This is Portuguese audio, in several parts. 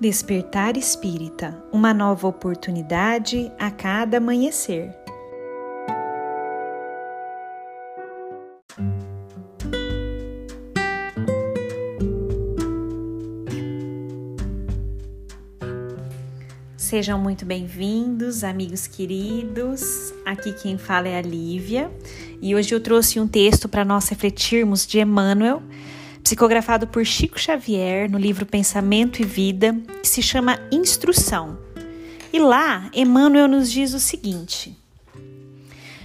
Despertar Espírita uma nova oportunidade a cada amanhecer. Sejam muito bem-vindos, amigos queridos. Aqui quem fala é a Lívia e hoje eu trouxe um texto para nós refletirmos de Emmanuel psicografado por Chico Xavier no livro Pensamento e Vida, que se chama Instrução. E lá, Emmanuel nos diz o seguinte: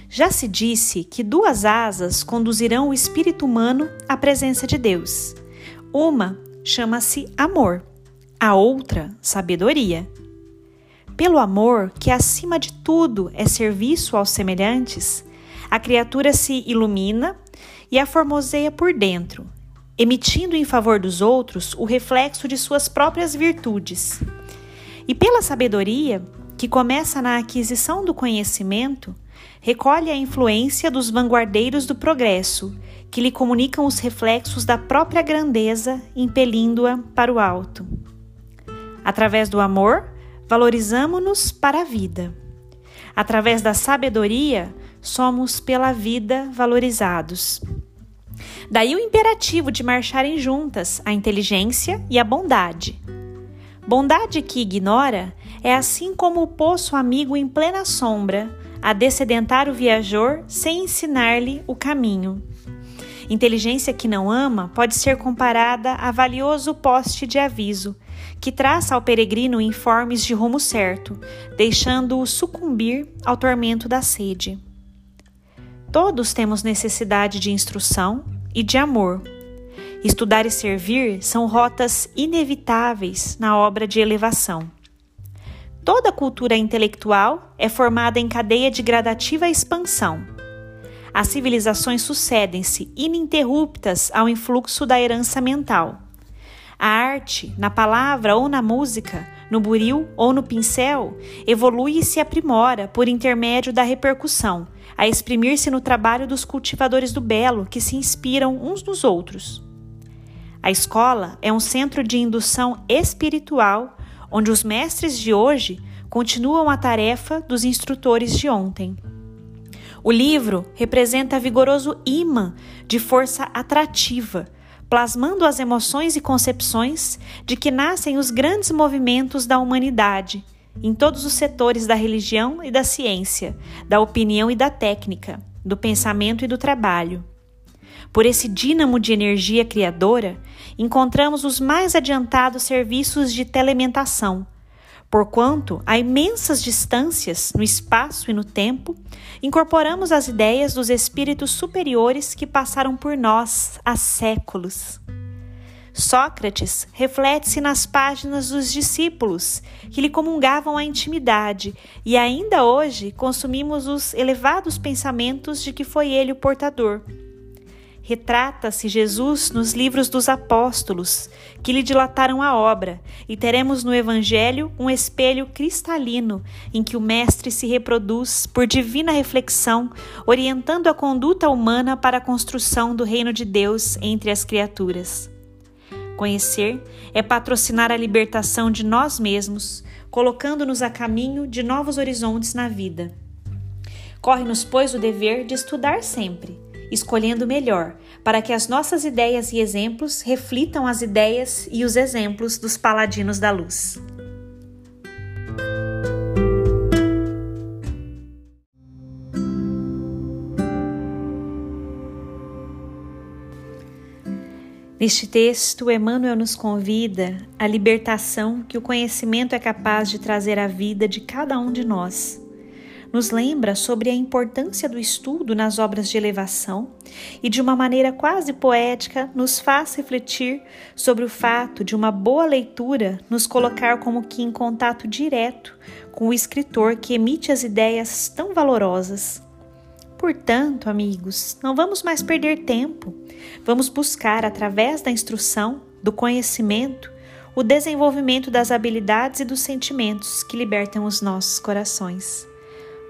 Já se disse que duas asas conduzirão o espírito humano à presença de Deus. Uma chama-se amor, a outra, sabedoria. Pelo amor, que acima de tudo é serviço aos semelhantes, a criatura se ilumina e a formoseia por dentro, emitindo em favor dos outros o reflexo de suas próprias virtudes. E pela sabedoria, que começa na aquisição do conhecimento, recolhe a influência dos vanguardeiros do progresso, que lhe comunicam os reflexos da própria grandeza, impelindo-a para o alto. Através do amor, valorizamo-nos para a vida. Através da sabedoria, somos pela vida valorizados. Daí o imperativo de marcharem juntas a inteligência e a bondade. Bondade que ignora é assim como o poço amigo em plena sombra, a descedentar o viajor sem ensinar-lhe o caminho. Inteligência que não ama pode ser comparada a valioso poste de aviso, que traça ao peregrino informes de rumo certo, deixando-o sucumbir ao tormento da sede. Todos temos necessidade de instrução e de amor. Estudar e servir são rotas inevitáveis na obra de elevação. Toda cultura intelectual é formada em cadeia de gradativa expansão. As civilizações sucedem-se ininterruptas ao influxo da herança mental. A arte, na palavra ou na música, no buril ou no pincel, evolui e se aprimora por intermédio da repercussão, a exprimir-se no trabalho dos cultivadores do belo que se inspiram uns nos outros. A escola é um centro de indução espiritual onde os mestres de hoje continuam a tarefa dos instrutores de ontem. O livro representa vigoroso imã de força atrativa, plasmando as emoções e concepções de que nascem os grandes movimentos da humanidade em todos os setores da religião e da ciência, da opinião e da técnica, do pensamento e do trabalho. Por esse dínamo de energia criadora, encontramos os mais adiantados serviços de telementação, porquanto, a imensas distâncias no espaço e no tempo, incorporamos as ideias dos espíritos superiores que passaram por nós há séculos. Sócrates reflete-se nas páginas dos discípulos, que lhe comungavam a intimidade, e ainda hoje consumimos os elevados pensamentos de que foi ele o portador. Retrata-se Jesus nos livros dos apóstolos, que lhe dilataram a obra, e teremos no Evangelho um espelho cristalino em que o Mestre se reproduz por divina reflexão, orientando a conduta humana para a construção do reino de Deus entre as criaturas. Conhecer é patrocinar a libertação de nós mesmos, colocando-nos a caminho de novos horizontes na vida. Corre-nos, pois, o dever de estudar sempre, escolhendo melhor, para que as nossas ideias e exemplos reflitam as ideias e os exemplos dos paladinos da luz. Neste texto, Emmanuel nos convida à libertação que o conhecimento é capaz de trazer à vida de cada um de nós. Nos lembra sobre a importância do estudo nas obras de elevação e, de uma maneira quase poética, nos faz refletir sobre o fato de uma boa leitura nos colocar como que em contato direto com o escritor que emite as ideias tão valorosas. Portanto, amigos, não vamos mais perder tempo. Vamos buscar, através da instrução, do conhecimento, o desenvolvimento das habilidades e dos sentimentos que libertam os nossos corações.